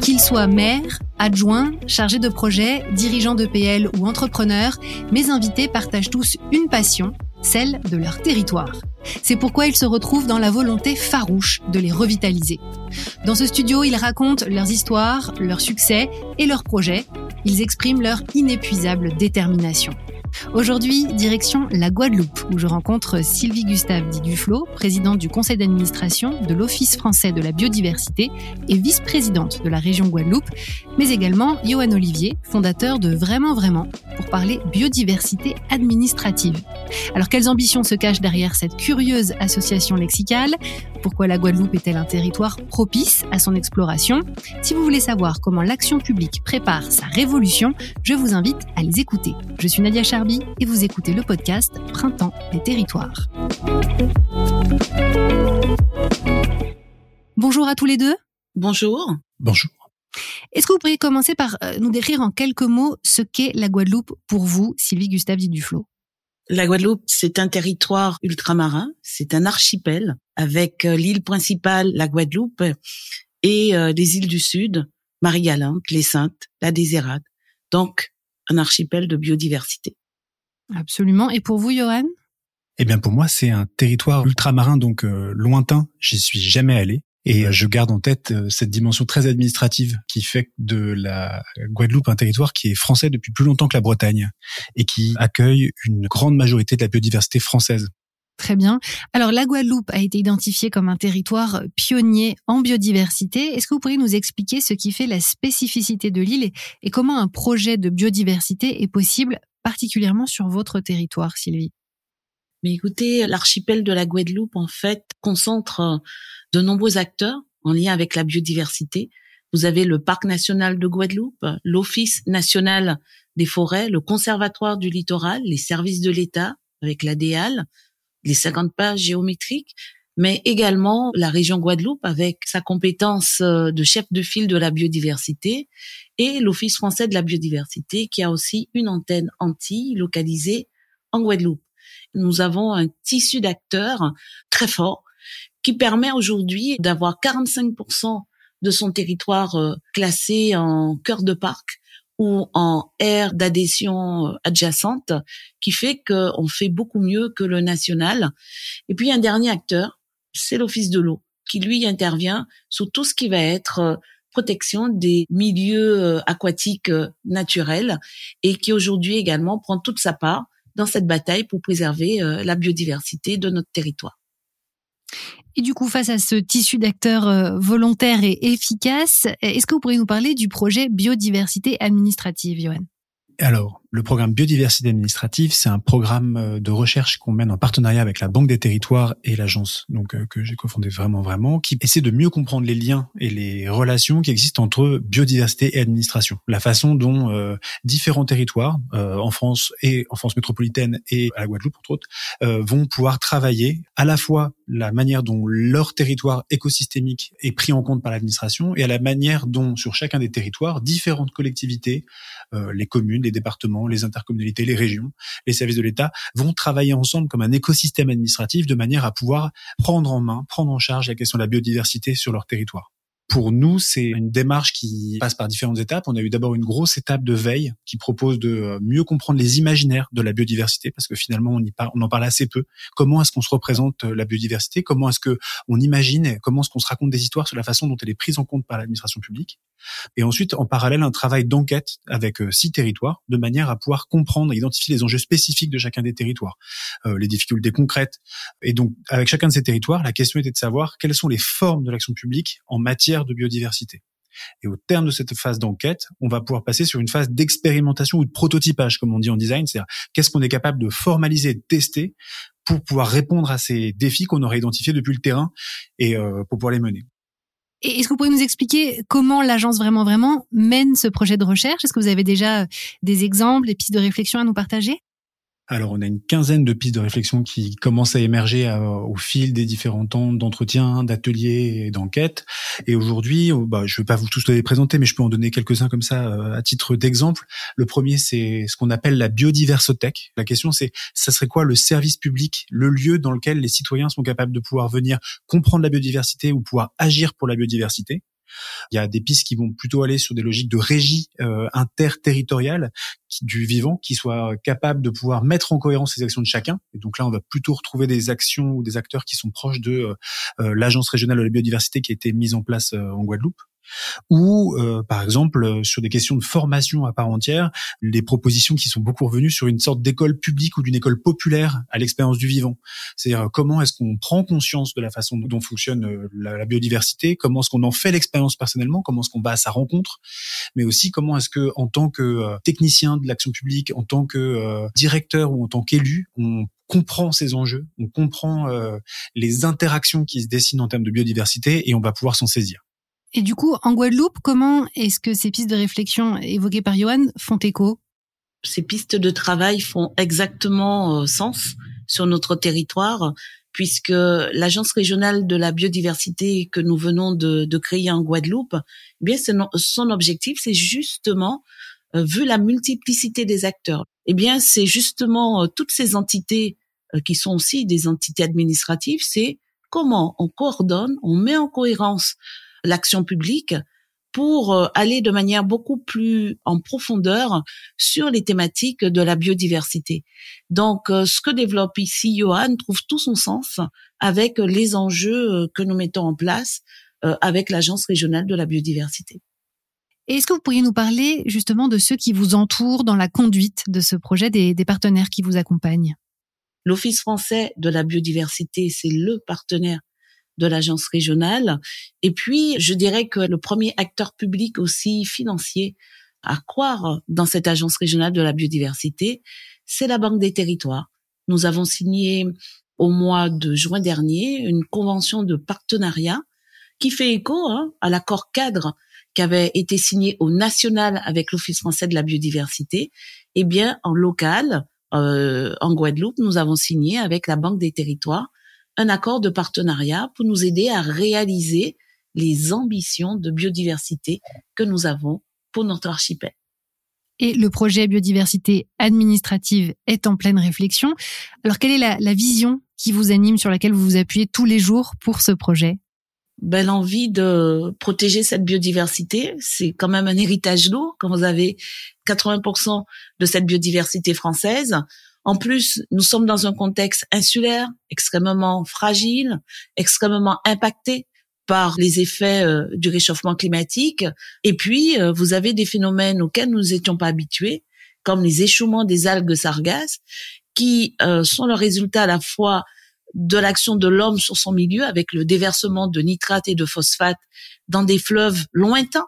Qu'ils soient maires, adjoints, chargés de projet, dirigeants de PL ou entrepreneurs, mes invités partagent tous une passion, celle de leur territoire. C'est pourquoi ils se retrouvent dans la volonté farouche de les revitaliser. Dans ce studio, ils racontent leurs histoires, leurs succès et leurs projets. Ils expriment leur inépuisable détermination. Aujourd'hui, direction la Guadeloupe, où je rencontre Sylvie Gustave dit Duflo, présidente du conseil d'administration de l'Office français de la biodiversité et vice-présidente de la région Guadeloupe, mais également Johan Olivier, fondateur de Vraiment Vraiment, pour parler biodiversité administrative. Alors quelles ambitions se cachent derrière cette curieuse association lexicale? Pourquoi la Guadeloupe est-elle un territoire propice à son exploration? Si vous voulez savoir comment l'action publique prépare sa révolution, je vous invite à les écouter. Je suis Nadia Charby et vous écoutez le podcast Printemps des territoires. Bonjour à tous les deux. Bonjour. Bonjour. Est-ce que vous pourriez commencer par euh, nous décrire en quelques mots ce qu'est la Guadeloupe pour vous, Sylvie Gustave Duflo La Guadeloupe, c'est un territoire ultramarin, c'est un archipel avec euh, l'île principale, la Guadeloupe, et euh, les îles du Sud, Marie-Galante, les Saintes, la Désérade. Donc, un archipel de biodiversité. Absolument. Et pour vous, Johan? Eh bien, pour moi, c'est un territoire ultramarin, donc lointain. J'y suis jamais allé. Et je garde en tête euh, cette dimension très administrative qui fait de la Guadeloupe un territoire qui est français depuis plus longtemps que la Bretagne et qui accueille une grande majorité de la biodiversité française. Très bien. Alors la Guadeloupe a été identifiée comme un territoire pionnier en biodiversité. Est-ce que vous pourriez nous expliquer ce qui fait la spécificité de l'île et, comment un projet de biodiversité est possible, particulièrement sur votre territoire, Sylvie? Mais écoutez, l'archipel de la Guadeloupe, en fait, concentre de nombreux acteurs en lien avec la biodiversité. Vous avez le Parc national de Guadeloupe, l'Office national des forêts, le Conservatoire du littoral, les services de l'État avec la DEAL, les 50 pages géométriques, mais également la région Guadeloupe avec sa compétence euh, de chef de file de la biodiversité et l'Office français de la biodiversité qui a aussi une antenne anti localisée en Guadeloupe. Nous avons un tissu d'acteurs très fort qui permet aujourd'hui d'avoir 45% de son territoire euh, classé en cœur de parc ou en aire d'adhésion euh, adjacente, qui fait qu'on fait beaucoup mieux que le national. Et puis un dernier acteur, c'est l'Office de l'eau, qui lui intervient sur tout ce qui va être euh, protection des milieux aquatiques naturels et qui aujourd'hui également prend toute sa part dans cette bataille pour préserver la biodiversité de notre territoire. Et du coup, face à ce tissu d'acteurs euh, volontaires et efficaces, est-ce que vous pourriez nous parler du projet biodiversité administrative, Johan? Alors, le programme biodiversité administrative, c'est un programme euh, de recherche qu'on mène en partenariat avec la Banque des Territoires et l'agence donc euh, que j'ai cofondé vraiment vraiment, qui essaie de mieux comprendre les liens et les relations qui existent entre biodiversité et administration, la façon dont euh, différents territoires en France et en France métropolitaine et à la Guadeloupe entre autres vont pouvoir travailler à la fois la manière dont leur territoire écosystémique est pris en compte par l'administration et à la manière dont sur chacun des territoires différentes collectivités, les communes les départements, les intercommunalités, les régions, les services de l'État vont travailler ensemble comme un écosystème administratif de manière à pouvoir prendre en main, prendre en charge la question de la biodiversité sur leur territoire. Pour nous, c'est une démarche qui passe par différentes étapes. On a eu d'abord une grosse étape de veille qui propose de euh, mieux comprendre les imaginaires de la biodiversité, parce que finalement, on, y parle, on en parle assez peu. Comment est-ce qu'on se représente euh, la biodiversité? Comment est-ce que on imagine Comment est-ce qu'on se raconte des histoires sur la façon dont elle est prise en compte par l'administration publique? Et ensuite, en parallèle, un travail d'enquête avec euh, six territoires, de manière à pouvoir comprendre et identifier les enjeux spécifiques de chacun des territoires, les difficultés concrètes. Et donc, avec chacun de ces territoires, la question était de savoir quelles sont les formes de l'action publique en matière de biodiversité. Et au terme de cette phase d'enquête, on va pouvoir passer sur une phase d'expérimentation ou de prototypage, comme on dit en design, c'est-à-dire qu'est-ce qu'on est capable de formaliser, de tester pour pouvoir répondre à ces défis qu'on aurait identifiés depuis le terrain et euh, pour pouvoir les mener. Est-ce que vous pouvez nous expliquer comment l'agence vraiment vraiment mène ce projet de recherche? Est-ce que vous avez déjà des exemples, des pistes de réflexion à nous partager? Alors, on a une quinzaine de pistes de réflexion qui commencent à émerger euh, au fil des différents temps d'entretien, d'ateliers et d'enquêtes. Et aujourd'hui, oh, bah, je ne vais pas vous tous les présenter, mais je peux en donner quelques-uns comme ça euh, à titre d'exemple. Le premier, c'est ce qu'on appelle la biodiversothèque. La question, c'est ça serait quoi le service public, le lieu dans lequel les citoyens sont capables de pouvoir venir comprendre la biodiversité ou pouvoir agir pour la biodiversité? Il y a des pistes qui vont plutôt aller sur des logiques de régie euh, interterritoriale du vivant, qui soient capables de pouvoir mettre en cohérence les actions de chacun. Et donc là, on va plutôt retrouver des actions ou des acteurs qui sont proches de euh, euh, l'agence régionale de la biodiversité qui a été mise en place en Guadeloupe ou euh, par exemple euh, sur des questions de formation à part entière, les propositions qui sont beaucoup revenues sur une sorte d'école publique ou d'une école populaire à l'expérience du vivant. C'est-à-dire comment est-ce qu'on prend conscience de la façon dont fonctionne euh, la, biodiversité, comment est-ce qu'on en fait l'expérience personnellement, comment est-ce qu'on va à sa rencontre, mais aussi comment est-ce que en tant que technicien de l'action publique, en tant que directeur ou en tant qu'élu, on comprend ces enjeux, on comprend les interactions qui se dessinent en termes de biodiversité et on va pouvoir s'en saisir. Et du coup, en Guadeloupe, comment est-ce que ces pistes de réflexion évoquées par Johan font écho? Ces pistes de travail font exactement euh, sens sur notre territoire, puisque l'agence régionale de la biodiversité que nous venons de, créer en Guadeloupe, eh bien son objectif, c'est justement, euh, vu la multiplicité des acteurs, eh bien c'est justement euh, toutes ces entités qui sont aussi des entités administratives, c'est comment on coordonne, on met en cohérence l'action publique pour euh, aller de manière beaucoup plus en profondeur sur les thématiques de la biodiversité. Donc, euh, ce que développe ici Johan trouve tout son sens avec les enjeux euh, que nous mettons en place avec l'Agence régionale de la biodiversité. Est-ce que vous pourriez nous parler justement de ceux qui vous entourent dans la conduite de ce projet, des, des partenaires qui vous accompagnent? L'Office français de la biodiversité, c'est le partenaire de l'agence régionale. Et puis, je dirais que le premier acteur public aussi financier à croire dans cette agence régionale de la biodiversité, c'est la Banque des territoires. Nous avons signé au mois de juin dernier une convention de partenariat qui fait écho hein, à l'accord cadre qui avait été signé au national avec l'Office français de la biodiversité. Eh bien, en local, euh, en Guadeloupe, nous avons signé avec la Banque des territoires un accord de partenariat pour nous aider à réaliser les ambitions de biodiversité que nous avons pour notre archipel. Et le projet biodiversité administrative est en pleine réflexion. Alors, quelle est la, la vision qui vous anime, sur laquelle vous vous appuyez tous les jours pour ce projet? Ben, l'envie de protéger cette biodiversité, c'est quand même un héritage lourd quand vous avez 80% de cette biodiversité française. En plus, nous sommes dans un contexte insulaire, extrêmement fragile, extrêmement impacté par les effets euh, du réchauffement climatique. Et puis, euh, vous avez des phénomènes auxquels nous n'étions pas habitués, comme les échouements des algues sargasses, qui euh, sont le résultat à la fois de l'action de l'homme sur son milieu, avec le déversement de nitrates et de phosphates dans des fleuves lointains,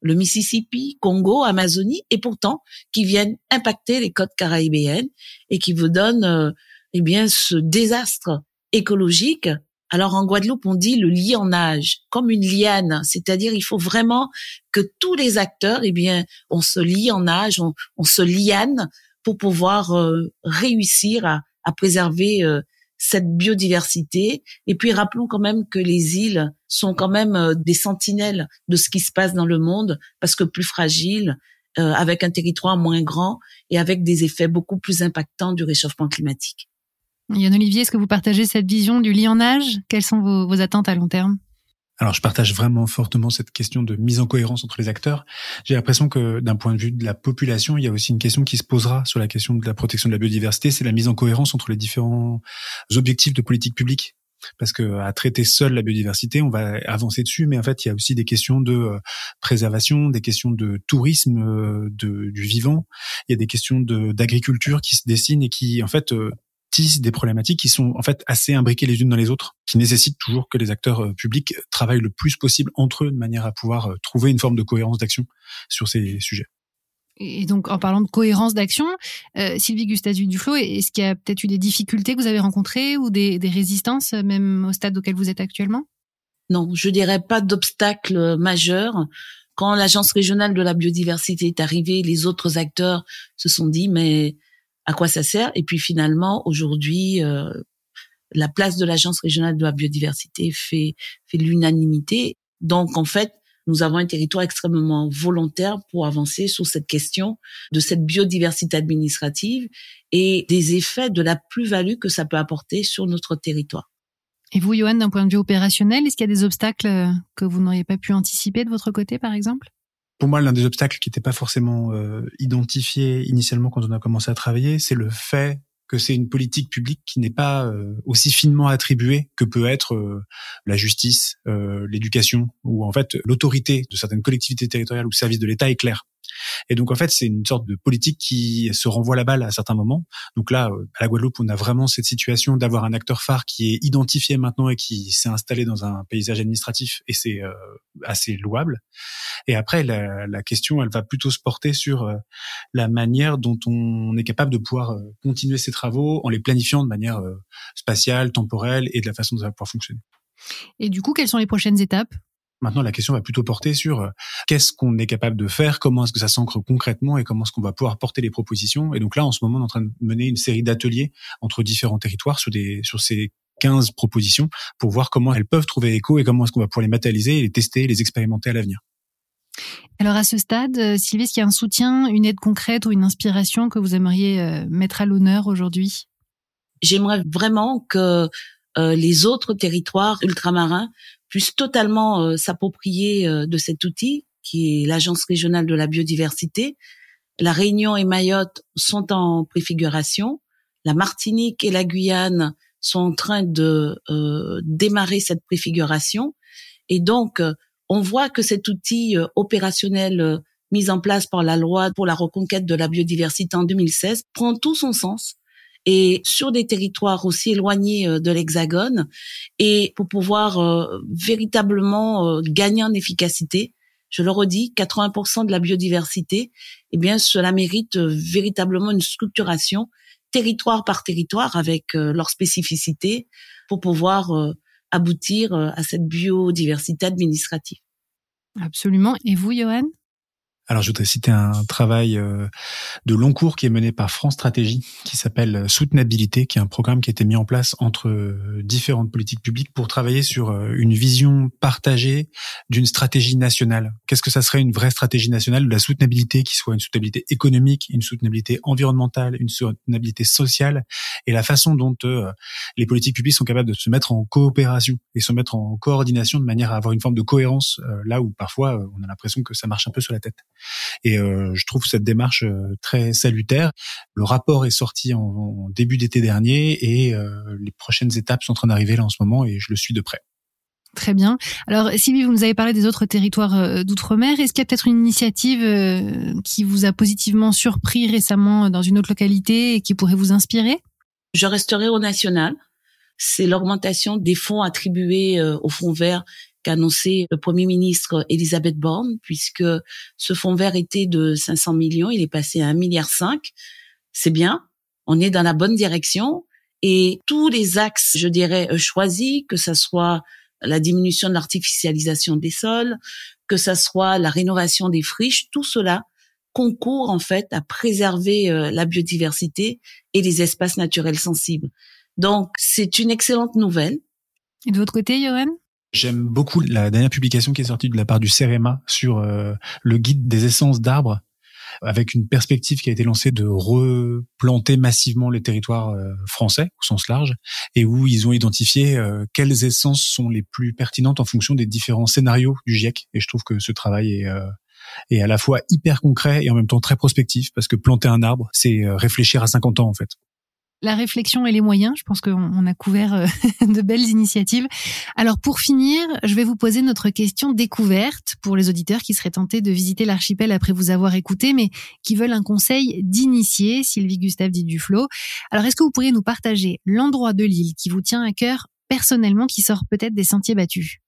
le Mississippi, Congo, Amazonie, et pourtant qui viennent impacter les côtes caribéennes et qui vous donnent euh, eh bien ce désastre écologique. Alors en Guadeloupe, on dit le lianage, comme une liane, c'est-à-dire il faut vraiment que tous les acteurs, eh bien, on se lie en âge, on, se liane pour pouvoir euh, réussir à, à préserver euh, cette biodiversité. Et puis rappelons quand même que les îles sont quand même euh, des sentinelles de ce qui se passe dans le monde, parce que plus fragiles, euh, avec un territoire moins grand et avec des effets beaucoup plus impactants du réchauffement climatique. Yann Olivier, est-ce que vous partagez cette vision du lit en âge Quelles sont vos attentes à long terme? Alors, je partage vraiment fortement cette question de mise en cohérence entre les acteurs. J'ai l'impression que d'un point de vue de la population, il y a aussi une question qui se posera sur la question de la protection de la biodiversité, c'est la mise en cohérence entre les différents objectifs de politique publique parce que à traiter seul la biodiversité, on va avancer dessus, mais en fait, il y a aussi des questions de euh, préservation, des questions de tourisme euh, du vivant, il y a des questions d'agriculture qui se dessinent et qui, en fait, euh, des problématiques qui sont en fait assez imbriquées les unes dans les autres, qui nécessitent toujours que les acteurs euh, publics travaillent le plus possible entre eux de manière à pouvoir euh, trouver une forme de cohérence d'action sur ces sujets. Et donc, en parlant de cohérence d'action, euh, Sylvie Gustave Duflo, est-ce qu'il y a peut-être eu des difficultés que vous avez rencontrées ou des, des résistances, même au stade auquel vous êtes actuellement? Non, je dirais pas d'obstacle majeur. Quand l'agence régionale de la biodiversité est arrivée, les autres acteurs se sont dit, mais à quoi ça sert. Et puis finalement, aujourd'hui, euh, la place de l'agence régionale de la biodiversité fait fait l'unanimité. Donc en fait, nous avons un territoire extrêmement volontaire pour avancer sur cette question de cette biodiversité administrative et des effets de la plus-value que ça peut apporter sur notre territoire. Et vous, Johan, d'un point de vue opérationnel, est-ce qu'il y a des obstacles que vous n'auriez pas pu anticiper de votre côté, par exemple? Pour moi, l'un des obstacles qui n'était pas forcément euh, identifié initialement quand on a commencé à travailler, c'est le fait que c'est une politique publique qui n'est pas euh, aussi finement attribuée que peut être euh, la justice, euh, l'éducation, ou en fait l'autorité de certaines collectivités territoriales ou services de l'État est claire. Et donc en fait, c'est une sorte de politique qui se renvoie la balle à certains moments. Donc là, euh, à la Guadeloupe, on a vraiment cette situation d'avoir un acteur phare qui est identifié maintenant et qui s'est installé dans un paysage administratif, et c'est euh, assez louable. Et après, la, la, question, elle va plutôt se porter sur euh, la manière dont on est capable de pouvoir continuer ces travaux en les planifiant de manière spatiale, temporelle et de la façon dont ça va pouvoir fonctionner. Et du coup, quelles sont les prochaines étapes? Maintenant, la question va plutôt porter sur euh, qu'est-ce qu'on est capable de faire, comment est-ce que ça s'ancre concrètement et comment est-ce qu'on va pouvoir porter les propositions. Et donc là, en ce moment, on est en train de mener une série d'ateliers entre différents territoires sur des sur ces 15 propositions pour voir comment elles peuvent trouver écho et comment est-ce qu'on va pouvoir les matérialiser, les tester, les expérimenter à l'avenir. Alors à ce stade, euh, Sylvie, est-ce qu'il y a un soutien, une aide concrète ou une inspiration que vous aimeriez euh, mettre à l'honneur aujourd'hui? J'aimerais vraiment que les autres territoires ultramarins puissent totalement euh, s'approprier euh, de cet outil qui est l'Agence régionale de la biodiversité. La Réunion et Mayotte sont en préfiguration. La Martinique et la Guyane sont en train de euh, démarrer cette préfiguration. Et donc, on voit que cet outil opérationnel mis en place par la loi pour la reconquête de la biodiversité en 2016 prend tout son sens et sur des territoires aussi éloignés euh, de l'Hexagone et pour pouvoir euh, véritablement euh, gagner en efficacité. Je le redis, 80% de la biodiversité, eh bien, cela mérite véritablement une structuration territoire par territoire avec leur spécificité pour pouvoir aboutir à cette biodiversité administrative. Absolument. Et vous, Johan? Alors, je voudrais citer un travail euh, de long cours qui est mené par France Stratégie, qui s'appelle euh, Soutenabilité, qui est un programme qui a été mis en place entre euh, différentes politiques publiques pour travailler sur une vision partagée d'une stratégie nationale. Qu'est-ce que ça serait une vraie stratégie nationale? De la soutenabilité, qui soit une soutenabilité économique, une soutenabilité environnementale, une soutenabilité sociale, et la façon dont les politiques publiques sont capables de se mettre en coopération et se mettre en coordination de manière à avoir une forme de cohérence, là où parfois on a l'impression que ça marche un peu sur la tête. Et euh, je trouve cette démarche euh, très salutaire. Le rapport est sorti en, début d'été dernier et euh, les prochaines étapes sont en train d'arriver là en ce moment et je le suis de près. Très bien. Alors, Sylvie, vous nous avez parlé des autres territoires d'outre-mer. Est-ce qu'il y a peut-être une initiative qui vous a positivement surpris récemment dans une autre localité et qui pourrait vous inspirer? Je resterai au national. C'est l'augmentation des fonds attribués au Fonds vert qu'a annoncé le Premier ministre Elisabeth Borne, puisque ce fonds vert était de 500 millions, il est passé à 1,5 milliard. C'est bien, on est dans la bonne direction. Et tous les axes, je dirais, euh, choisis, que ce soit la diminution de l'artificialisation des sols, que ce soit la rénovation des friches, tout cela concourt en fait à préserver euh, la biodiversité et les espaces naturels sensibles. Donc, c'est une excellente nouvelle. Et de votre côté, Johan J'aime beaucoup la dernière publication qui est sortie de la part du CEREMA sur euh, le guide des essences d'arbres, avec une perspective qui a été lancée de replanter massivement les territoires euh, français au sens large, et où ils ont identifié euh, quelles essences sont les plus pertinentes en fonction des différents scénarios du GIEC. Et je trouve que ce travail est est à la fois hyper concret et en même temps très prospectif, parce que planter un arbre, c'est réfléchir à 50 ans en fait la réflexion et les moyens. Je pense qu'on a couvert euh, de belles initiatives. Alors pour finir, je vais vous poser notre question découverte pour les auditeurs qui seraient tentés de visiter l'archipel après vous avoir écouté, mais qui veulent un conseil d'initié. Sylvie Gustave dit Duflo. Alors est-ce que vous pourriez nous partager l'endroit de l'île qui vous tient à cœur personnellement, qui sort peut-être des sentiers battus?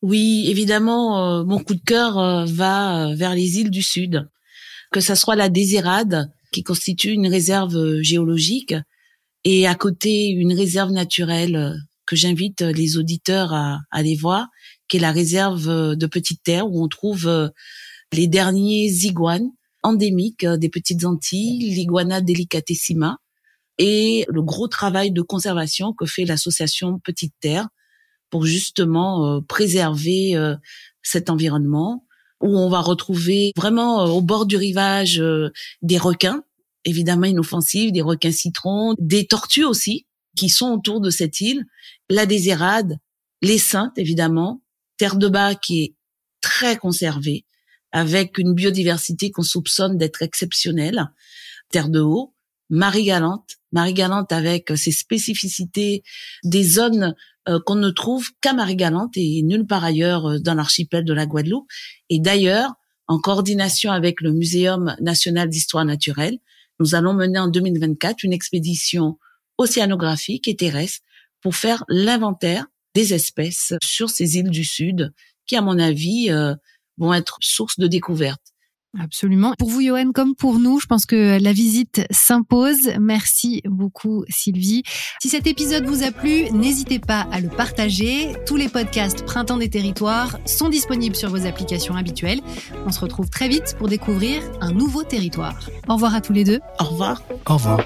Oui, évidemment, euh, mon coup de cœur euh, va vers les îles du Sud, que ça soit la Désirade qui constitue une réserve géologique et à côté une réserve naturelle euh, que j'invite euh, les auditeurs à, aller voir, qui est la réserve euh, de Petite Terre où on trouve les derniers iguanes endémique des petites Antilles, l'iguana delicatissima, et le gros travail de conservation que fait l'association Petite Terre pour justement préserver cet environnement où on va retrouver vraiment au bord du rivage des requins, évidemment inoffensifs, des requins citrons, des tortues aussi qui sont autour de cette île, la désérade, les saintes évidemment, terre de bas qui est très conservée avec une biodiversité qu'on soupçonne d'être exceptionnelle, terre de haut, Marie-Galante, Marie-Galante avec ses spécificités des zones euh, qu'on ne trouve qu'à Marie-Galante et nulle part ailleurs euh, dans l'archipel de la Guadeloupe. Et d'ailleurs, en coordination avec le Muséum national d'histoire naturelle, nous allons mener en 2024 une expédition océanographique et terrestre pour faire l'inventaire des espèces sur ces îles du Sud qui, à mon avis, euh, vont être source de découverte. Absolument. Pour vous, Johan, comme pour nous, je pense que la visite s'impose. Merci beaucoup, Sylvie. Si cet épisode vous a plu, n'hésitez pas à le partager. Tous les podcasts Printemps des territoires sont disponibles sur vos applications habituelles. On se retrouve très vite pour découvrir un nouveau territoire. Au revoir à tous les deux. Au revoir. Au revoir.